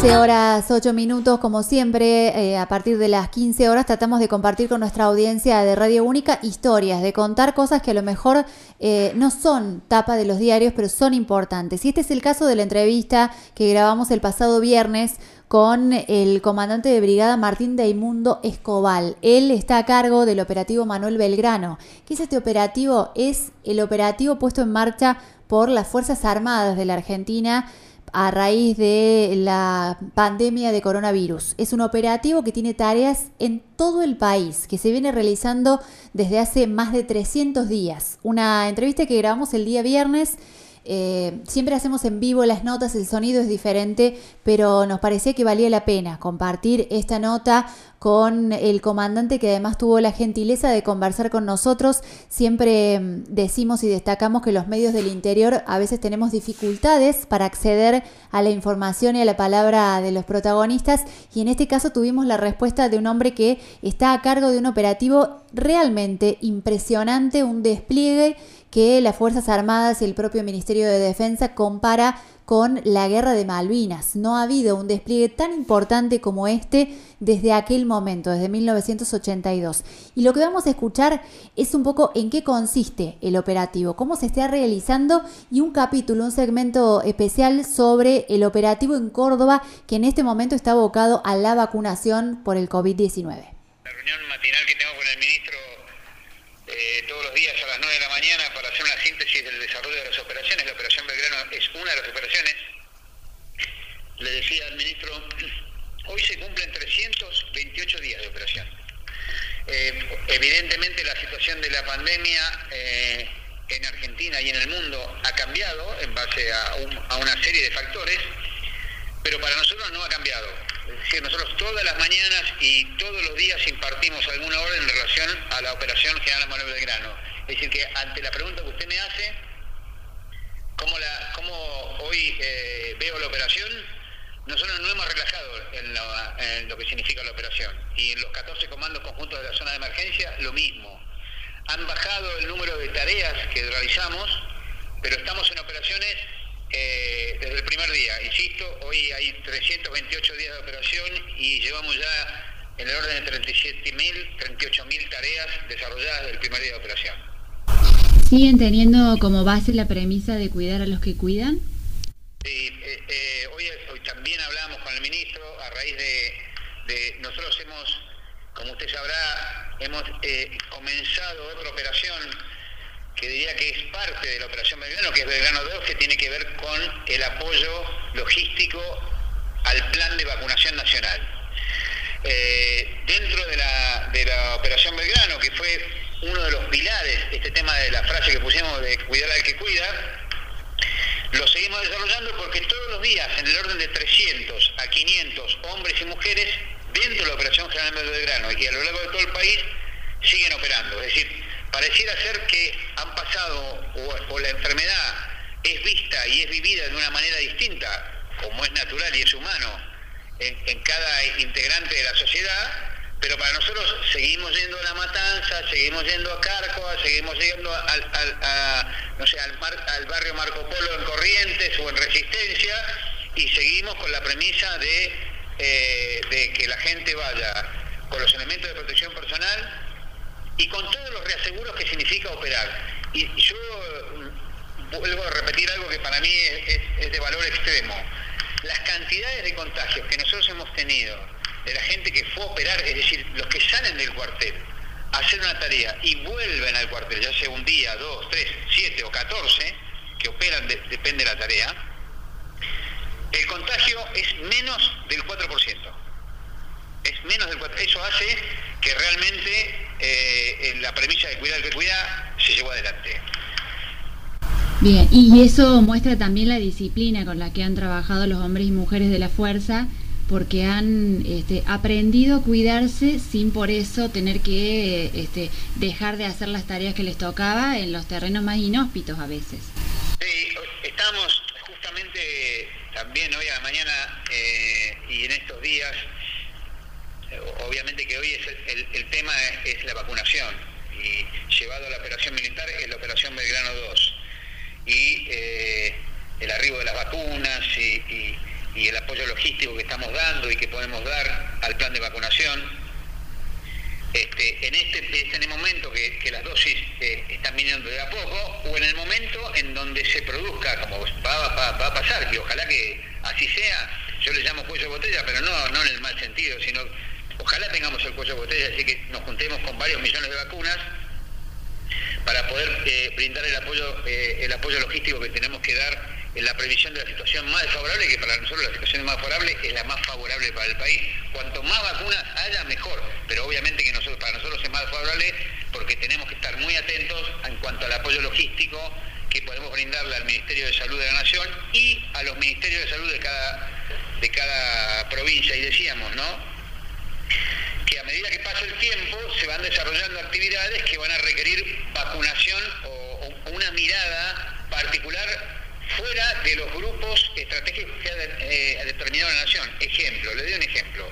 15 horas 8 minutos, como siempre, eh, a partir de las 15 horas tratamos de compartir con nuestra audiencia de Radio Única historias, de contar cosas que a lo mejor eh, no son tapa de los diarios, pero son importantes. Y este es el caso de la entrevista que grabamos el pasado viernes con el comandante de brigada Martín Deimundo Escobal. Él está a cargo del operativo Manuel Belgrano. ¿Qué es este operativo? Es el operativo puesto en marcha por las Fuerzas Armadas de la Argentina a raíz de la pandemia de coronavirus. Es un operativo que tiene tareas en todo el país, que se viene realizando desde hace más de 300 días. Una entrevista que grabamos el día viernes eh, siempre hacemos en vivo las notas, el sonido es diferente, pero nos parecía que valía la pena compartir esta nota con el comandante que además tuvo la gentileza de conversar con nosotros. Siempre mm, decimos y destacamos que los medios del interior a veces tenemos dificultades para acceder a la información y a la palabra de los protagonistas y en este caso tuvimos la respuesta de un hombre que está a cargo de un operativo realmente impresionante, un despliegue que las Fuerzas Armadas y el propio Ministerio de Defensa compara con la guerra de Malvinas. No ha habido un despliegue tan importante como este desde aquel momento, desde 1982. Y lo que vamos a escuchar es un poco en qué consiste el operativo, cómo se está realizando y un capítulo, un segmento especial sobre el operativo en Córdoba que en este momento está abocado a la vacunación por el COVID-19. La reunión matinal que tengo con el ministro eh, todos los días a las 9 de la mañana para hacer una síntesis del desarrollo de las operaciones. La operación Belgrano es una de las operaciones. Le decía al ministro, hoy se cumplen 328 días de operación. Eh, evidentemente la situación de la pandemia eh, en Argentina y en el mundo ha cambiado en base a, a una serie de factores, pero para nosotros no ha cambiado es decir, nosotros todas las mañanas y todos los días impartimos alguna orden en relación a la operación General Manuel Belgrano. Es decir, que ante la pregunta que usted me hace, ¿cómo, la, cómo hoy eh, veo la operación? Nosotros no hemos relajado en, lo que significa la operación. Y en los 14 comandos conjuntos de la zona de emergencia, lo mismo. Han bajado el número de tareas que realizamos, pero estamos en operaciones eh, desde el primer día, insisto, hoy hay 328 días de operación y llevamos ya en el orden de 37.000, 38.000 tareas desarrolladas desde el primer día de operación. ¿Siguen teniendo como base la premisa de cuidar a los que cuidan? Sí, eh, eh, hoy, también hablamos con el ministro a raíz de, de nosotros hemos, como usted sabrá, hemos comenzado otra operación que diría que es parte de la Operación Belgrano, que es Belgrano 2, que tiene que ver con el apoyo logístico al plan de vacunación nacional. Eh, dentro de la, de la Operación Belgrano, que fue uno de los pilares, este tema de la frase que pusimos de cuidar al que cuida, lo seguimos desarrollando porque todos los días, en el orden de 300 a 500 hombres y mujeres, dentro de la Operación General Belgrano y a lo largo de todo el país, siguen operando. Es decir, pareciera ser que han pasado o, la enfermedad es vista y es vivida de una manera distinta, como es natural y es humano, en, cada integrante de la sociedad, pero para nosotros seguimos yendo a La Matanza, seguimos yendo a Cárcoa, seguimos yendo al, no sé, al, al barrio Marco Polo en Corrientes o en Resistencia, y seguimos con la premisa de, eh, de que la gente vaya con los elementos de protección personal y con todos los reaseguros que significa operar. Y yo mm, vuelvo a repetir algo que para mí es, de valor extremo. Las cantidades de contagios que nosotros hemos tenido de la gente que fue a operar, es decir, los que salen del cuartel a hacer una tarea y vuelven al cuartel, ya sea un día, dos, tres, siete o catorce, que operan, depende de la tarea, el contagio es menos del 4% es menos del Eso hace que realmente eh, la premisa de cuidar que cuida se llevó adelante. Bien, y eso muestra también la disciplina con la que han trabajado los hombres y mujeres de la fuerza, porque han este, aprendido a cuidarse sin por eso tener que este, dejar de hacer las tareas que les tocaba en los terrenos más inhóspitos a veces. Sí, estamos justamente también hoy a la mañana eh, y en estos días obviamente que hoy es el, tema es, la vacunación y llevado a la operación militar es la operación Belgrano 2. y eh, el arribo de las vacunas y, el apoyo logístico que estamos dando y que podemos dar al plan de vacunación. Este, en este, este momento que, las dosis eh, están viniendo de a poco, o en el momento en donde se produzca, como va, va, a pasar, que ojalá que así sea, yo le llamo cuello de botella, pero no, no en el mal sentido, sino ojalá tengamos el cuello de botella, así que nos juntemos con varios millones de vacunas para poder eh, brindar el apoyo, eh, el apoyo logístico que tenemos que dar en la previsión de la situación más desfavorable, que para nosotros la situación más favorable es la más favorable para el país. Cuanto más vacunas haya, mejor, pero obviamente que para nosotros es más favorable porque tenemos que estar muy atentos en cuanto al apoyo logístico que podemos brindarle al Ministerio de Salud de la Nación y a los ministerios de salud de cada, de cada provincia. Y decíamos, ¿no? Medida que pasa el tiempo se van desarrollando actividades que van a requerir vacunación o, una mirada particular fuera de los grupos estratégicos que ha, eh, determinado la Nación. Ejemplo, le doy un ejemplo.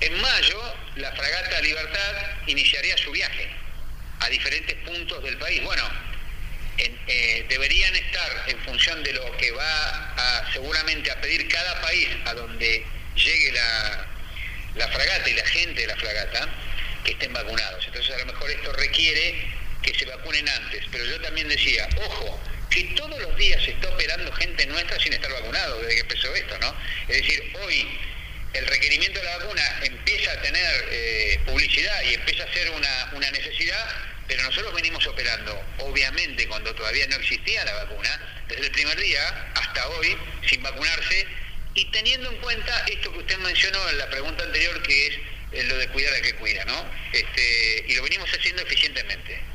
En mayo, la fragata Libertad iniciaría su viaje a diferentes puntos del país. Bueno, eh, deberían estar en función de lo que va seguramente a pedir cada país a donde llegue la, la fragata y la gente de la fragata que estén vacunados. Entonces a lo mejor esto requiere que se vacunen antes. Pero yo también decía, ojo, que todos los días se está operando gente nuestra sin estar vacunado, desde que empezó esto, ¿no? Es decir, hoy el requerimiento de la vacuna empieza a tener eh, publicidad y empieza a ser una, una necesidad, pero nosotros venimos operando, obviamente cuando todavía no existía la vacuna, desde el primer día hasta hoy, sin vacunarse, y teniendo en cuenta esto que usted mencionó en la pregunta anterior, que es eh, lo de cuidar a que cuida, ¿no? Este, y lo venimos haciendo eficientemente.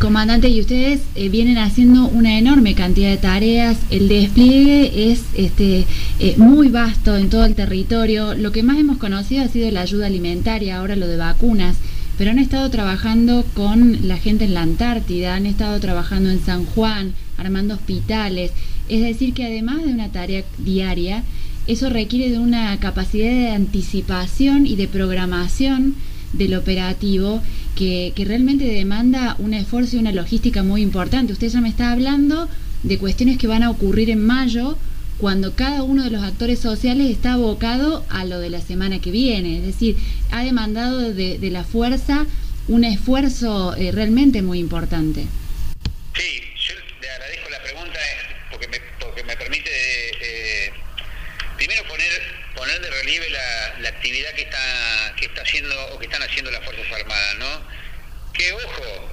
Comandante, y ustedes eh, vienen haciendo una enorme cantidad de tareas. El despliegue es este, eh, muy vasto en todo el territorio. Lo que más hemos conocido ha sido la ayuda alimentaria, ahora lo de vacunas. Pero han estado trabajando con la gente en la Antártida, han estado trabajando en San Juan, armando hospitales. Es decir, que además de una tarea diaria, eso requiere de una capacidad de anticipación y de programación del operativo que, realmente demanda un esfuerzo y una logística muy importante. Usted ya me está hablando de cuestiones que van a ocurrir en mayo, cuando cada uno de los actores sociales está abocado a lo de la semana que viene. Es decir, ha demandado de, la fuerza un esfuerzo eh, realmente muy importante. La, actividad que está, que está haciendo o que están haciendo las Fuerzas Armadas, ¿no? Que ojo,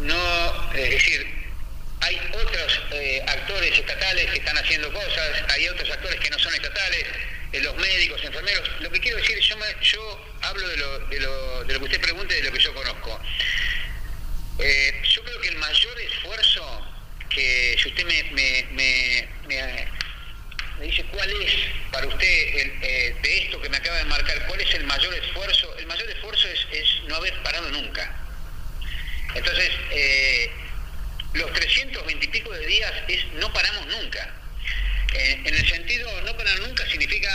no, es decir, hay otros eh, actores estatales que están haciendo cosas, hay otros actores que no son estatales, eh, los médicos, enfermeros. Lo que quiero decir, yo, yo hablo de lo, de, lo, de lo que usted pregunte, de lo que yo conozco. Eh, yo creo que el mayor esfuerzo que si usted me, me, me me dice cuál es para usted eh, de esto que me acaba de marcar, cuál es el mayor esfuerzo. El mayor esfuerzo es, no haber parado nunca. Entonces, eh, los 320 y pico de días es no paramos nunca. Eh, en el sentido, no parar nunca significa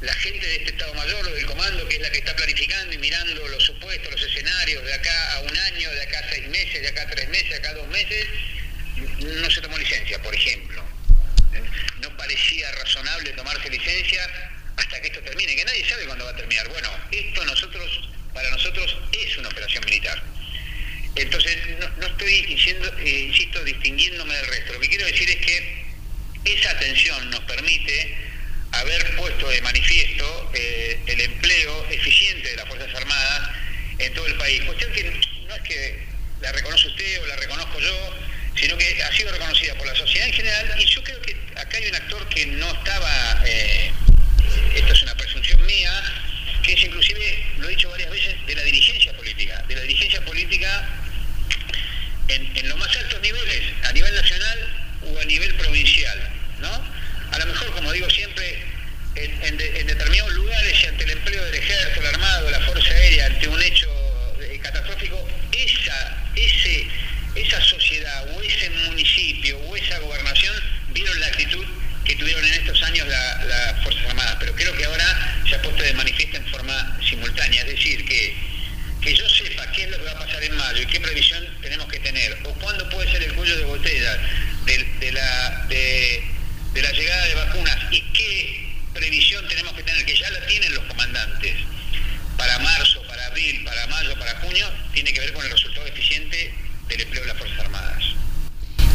la gente de este Estado Mayor o del comando, que es la que está planificando y mirando los supuestos, los escenarios de acá a un año, de acá a seis meses, de acá a tres meses, de acá a dos meses, no se tomó licencia, por ejemplo razonable tomarse licencia hasta que esto termine, que nadie sabe cuándo va a terminar. Bueno, esto nosotros, para nosotros es una operación militar. Entonces, no, estoy diciendo, eh, insisto, distinguiéndome del resto. Lo que quiero decir es que esa atención nos permite haber puesto de manifiesto eh, el empleo eficiente de las Fuerzas Armadas en todo el país. Cuestión que no es que la reconoce usted o la reconozco yo, sino que ha sido reconocida por la sociedad en general y yo creo que acá hay un actor que no estaba, eh, esto es una presunción mía, que es inclusive, lo he dicho varias veces, de la dirigencia política, de la dirigencia política en, los más altos niveles, a nivel nacional o a nivel provincial, ¿no? A lo mejor, como digo siempre, en, lugares y ante el empleo del ejército, el armado, la fuerza aérea, ante un hecho eh, catastrófico, esa, ese esa sociedad o ese municipio o esa gobernación vieron la actitud que tuvieron en estos años las Fuerzas Armadas, pero creo que ahora se ha puesto de manifiesto en forma simultánea, es decir, que, que yo sepa qué es lo que va a pasar en mayo y qué previsión tenemos que tener, o cuándo puede ser el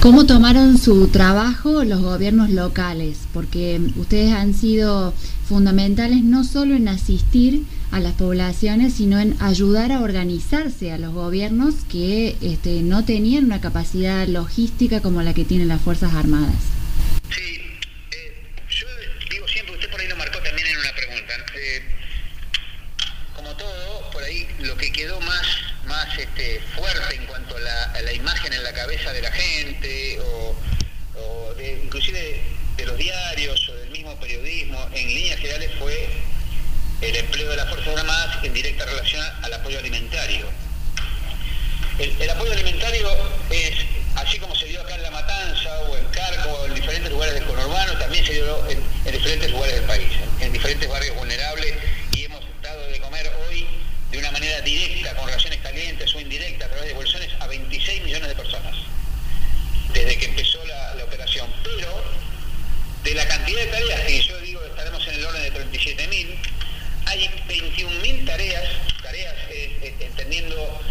¿Cómo tomaron su trabajo los gobiernos locales? Porque ustedes han sido fundamentales no solo en asistir a las poblaciones, sino en ayudar a organizarse a los gobiernos que este, no tenían una capacidad logística como la que tienen las Fuerzas Armadas. En líneas generales fue el empleo de las Fuerzas Armadas en directa relación al apoyo alimentario. El, apoyo alimentario es, así como se dio acá en La Matanza o en Carco o en diferentes lugares del conurbano, también se dio en, diferentes lugares del país, en, diferentes barrios vulnerables y hemos dado de comer hoy de una manera directa, con raciones calientes o indirectas, a través de bolsones, a 26 millones de personas, desde que empezó la, la operación. Pero de la cantidad de tareas, que yo 17.000, hay 21.000 tareas, tareas eh, eh, entendiendo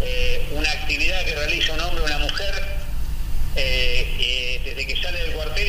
eh, una actividad que realiza un hombre o una mujer eh, eh, desde que sale del cuartel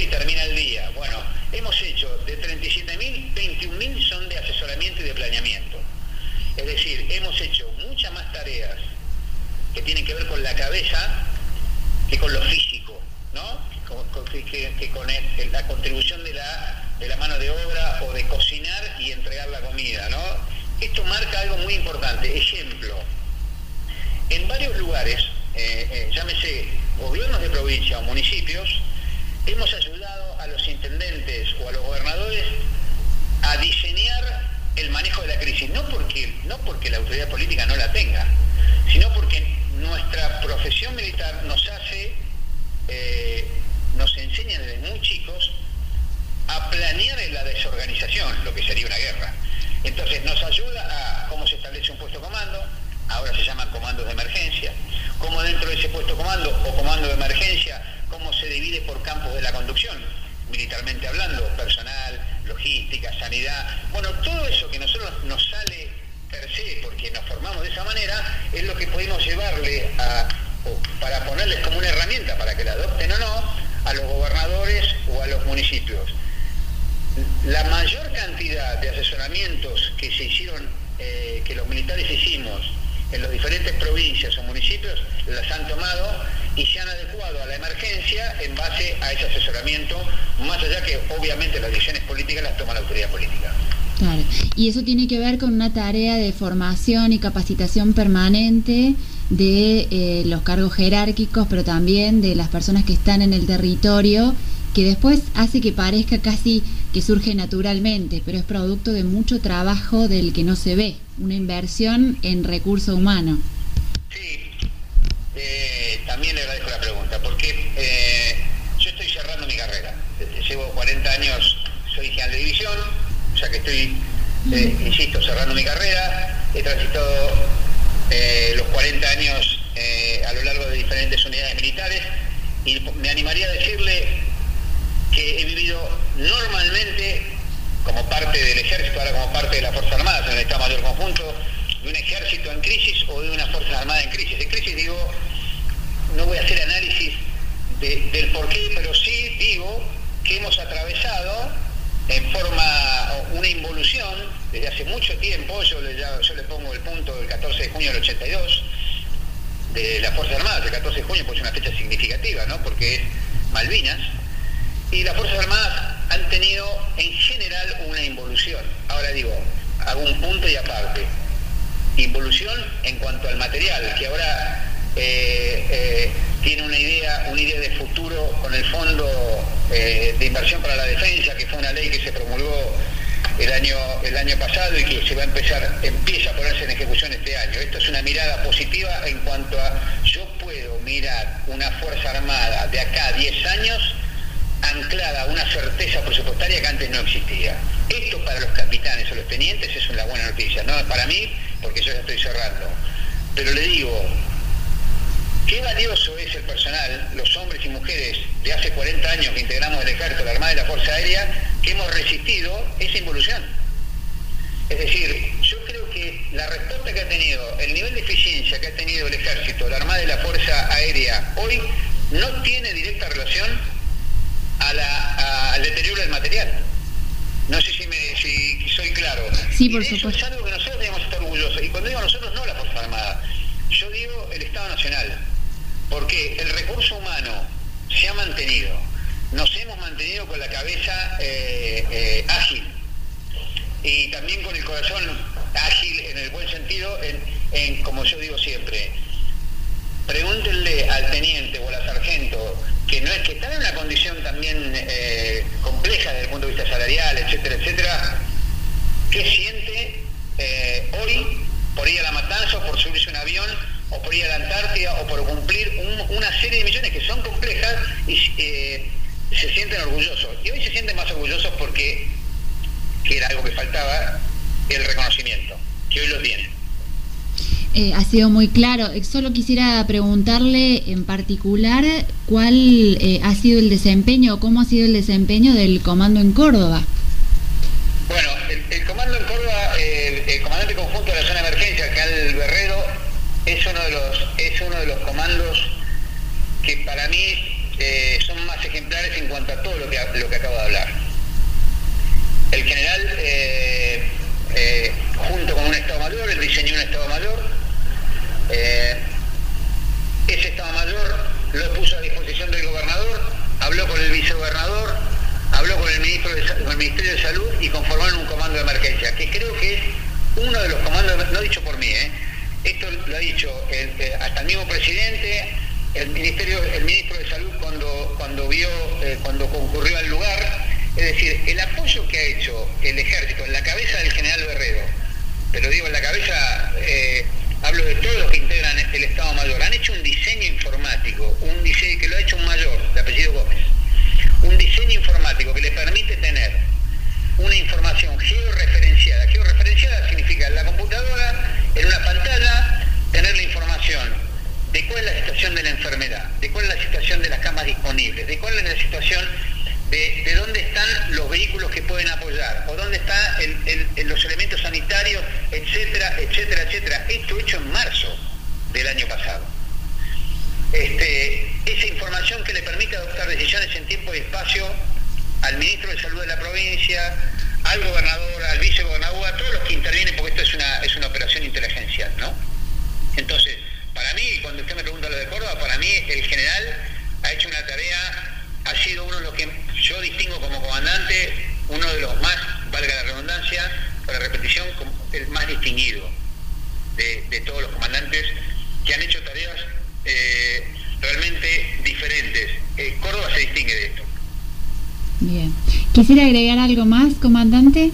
la mayor cantidad de asesoramientos que se hicieron, eh, que los militares hicimos en las diferentes provincias o municipios, las han tomado y se han adecuado a la emergencia en base a ese asesoramiento, más allá que obviamente las decisiones políticas las toma la autoridad política. Claro, y eso tiene que ver con una tarea de formación y capacitación permanente de eh, los cargos jerárquicos, pero también de las personas que están en el territorio, que después hace que parezca casi que surge naturalmente, pero es producto de mucho trabajo del que no se ve, una inversión en recurso humano. Sí, eh, también le agradezco la pregunta, porque eh, yo estoy cerrando mi carrera. Llevo 40 años, soy general de división, o sea que estoy, eh, insisto, cerrando mi carrera. He transitado los 40 años a lo largo de diferentes unidades militares y me animaría a decirle que he vivido normalmente como parte del ejército, ahora como parte de las Fuerzas Armadas, en el Estado Mayor Conjunto, de un ejército en crisis o de una Fuerzas Armadas en crisis. En crisis digo, no voy a hacer análisis del por qué, pero sí digo que hemos atravesado en forma una involución desde hace mucho tiempo, yo le, yo le pongo el punto del 14 de junio del 82, de las Fuerzas Armadas, el 14 de junio pues es una fecha significativa, ¿no? porque es Malvinas, y las Fuerzas Armadas han tenido en general una involución. Ahora digo, hago un punto y aparte. Involución en cuanto al material, que ahora eh, eh, tiene una idea, una idea de futuro con el Fondo eh, de Inversión para la Defensa, que fue una ley que se promulgó el año, el año pasado y que se va a empezar, empieza a ponerse en ejecución este año. Esto es una mirada positiva en cuanto a yo puedo mirar una Fuerza Armada de acá a 10 años anclada una certeza presupuestaria que antes no existía. Esto para los capitanes o los tenientes es una buena noticia, no para mí, porque yo ya estoy cerrando. Pero le digo, qué valioso es el personal, los hombres y mujeres de hace 40 años que integramos el ejército, la Armada y la Fuerza Aérea, que hemos resistido esa involución. Es decir, yo creo que la respuesta que ha tenido, el nivel de eficiencia que ha tenido el ejército, la Armada y la Fuerza Aérea hoy no tiene directa relación al deterioro del material. No sé si, me, si soy claro. Sí, por supuesto. es algo que nosotros debemos estar orgullosos. Y cuando digo nosotros, no la Fuerza Armada. Yo digo el Estado Nacional. Porque el recurso humano se ha mantenido. Nos hemos mantenido con la cabeza eh, eh, ágil. Y también con el corazón ágil en el buen sentido, en, como yo digo siempre. Pregúntenle al teniente o a la sargento que no es que están en una condición también eh, compleja desde el punto de vista salarial, etcétera, etcétera, ¿qué siente eh, hoy por ir a la matanza o por subirse un avión o por ir a la Antártida o por cumplir una serie de misiones que son complejas y eh, se sienten orgullosos? Y hoy se sienten más orgullosos porque, que era algo que faltaba, el reconocimiento, que hoy lo tienen. Eh, ha sido muy claro. Solo quisiera preguntarle en particular cuál eh, ha sido el desempeño, cómo ha sido el desempeño del comando en Córdoba. Bueno, el, comando en Córdoba, el comandante conjunto de la zona de emergencia, el Berrero, es uno de los, es uno de los comandos que para mí eh, son más ejemplares en cuanto a todo lo que, lo que acabo de hablar. El general, junto con un Estado Mayor, él diseñó un Estado Mayor, eh, ese Estado Mayor lo puso a disposición del gobernador, habló con el vicegobernador, habló con el, ministro el Ministerio de Salud y conformaron un comando de emergencia, que creo que es uno de los comandos, no dicho por mí, ¿eh? esto lo ha dicho eh, hasta el mismo presidente, el ministerio, el ministro de Salud cuando, cuando vio, cuando concurrió al lugar, es decir, el apoyo que ha hecho el ejército en la cabeza del general Guerrero, pero digo en la cabeza hablo de todos los que integran el Estado Mayor, han hecho un diseño informático, un diseño que lo ha hecho un mayor, de apellido Gómez, un diseño informático que le permite cuando usted me pregunta lo de Córdoba, para mí el general ha hecho una tarea ha sido uno de los que yo distingo como comandante, uno de los más, valga la redundancia, para repetición, el más distinguido de, todos los comandantes que han hecho tareas eh, realmente diferentes. Eh, Córdoba se distingue de esto. Bien. ¿Quisiera agregar algo más, comandante?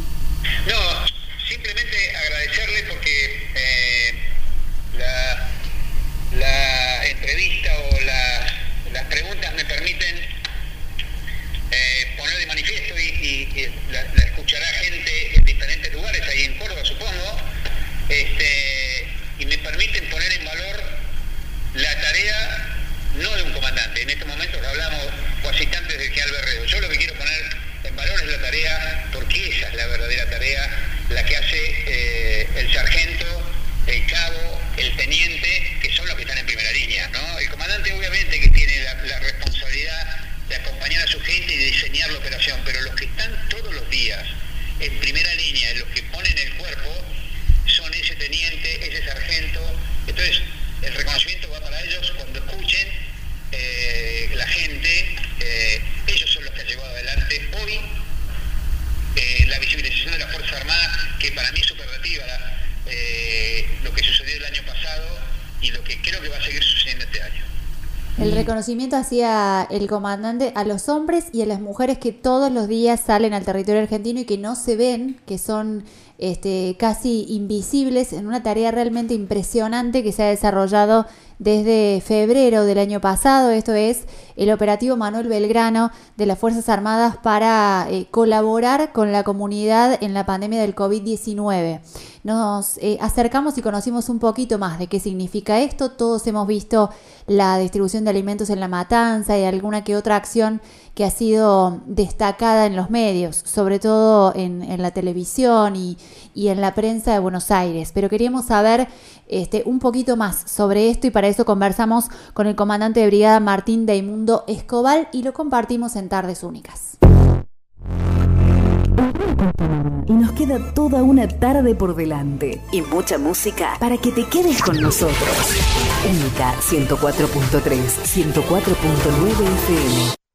Reconocimiento hacía el comandante a los hombres y a las mujeres que todos los días salen al territorio argentino y que no se ven, que son este, casi invisibles en una tarea realmente impresionante que se ha desarrollado desde febrero del año pasado. Esto es el operativo Manuel Belgrano de las Fuerzas Armadas para eh, colaborar con la comunidad en la pandemia del COVID-19 nos eh, acercamos y conocimos un poquito más de qué significa esto. Todos hemos visto la distribución de alimentos en la matanza y alguna que otra acción que ha sido destacada en los medios, sobre todo en, la televisión y, en la prensa de Buenos Aires. Pero queríamos saber este, un poquito más sobre esto y para eso conversamos con el comandante de brigada Martín Deimundo Escobal y lo compartimos en Tardes Únicas. Y nos queda toda una tarde por delante y mucha música para que te quedes con nosotros. Única 104.3, 104.9 FM.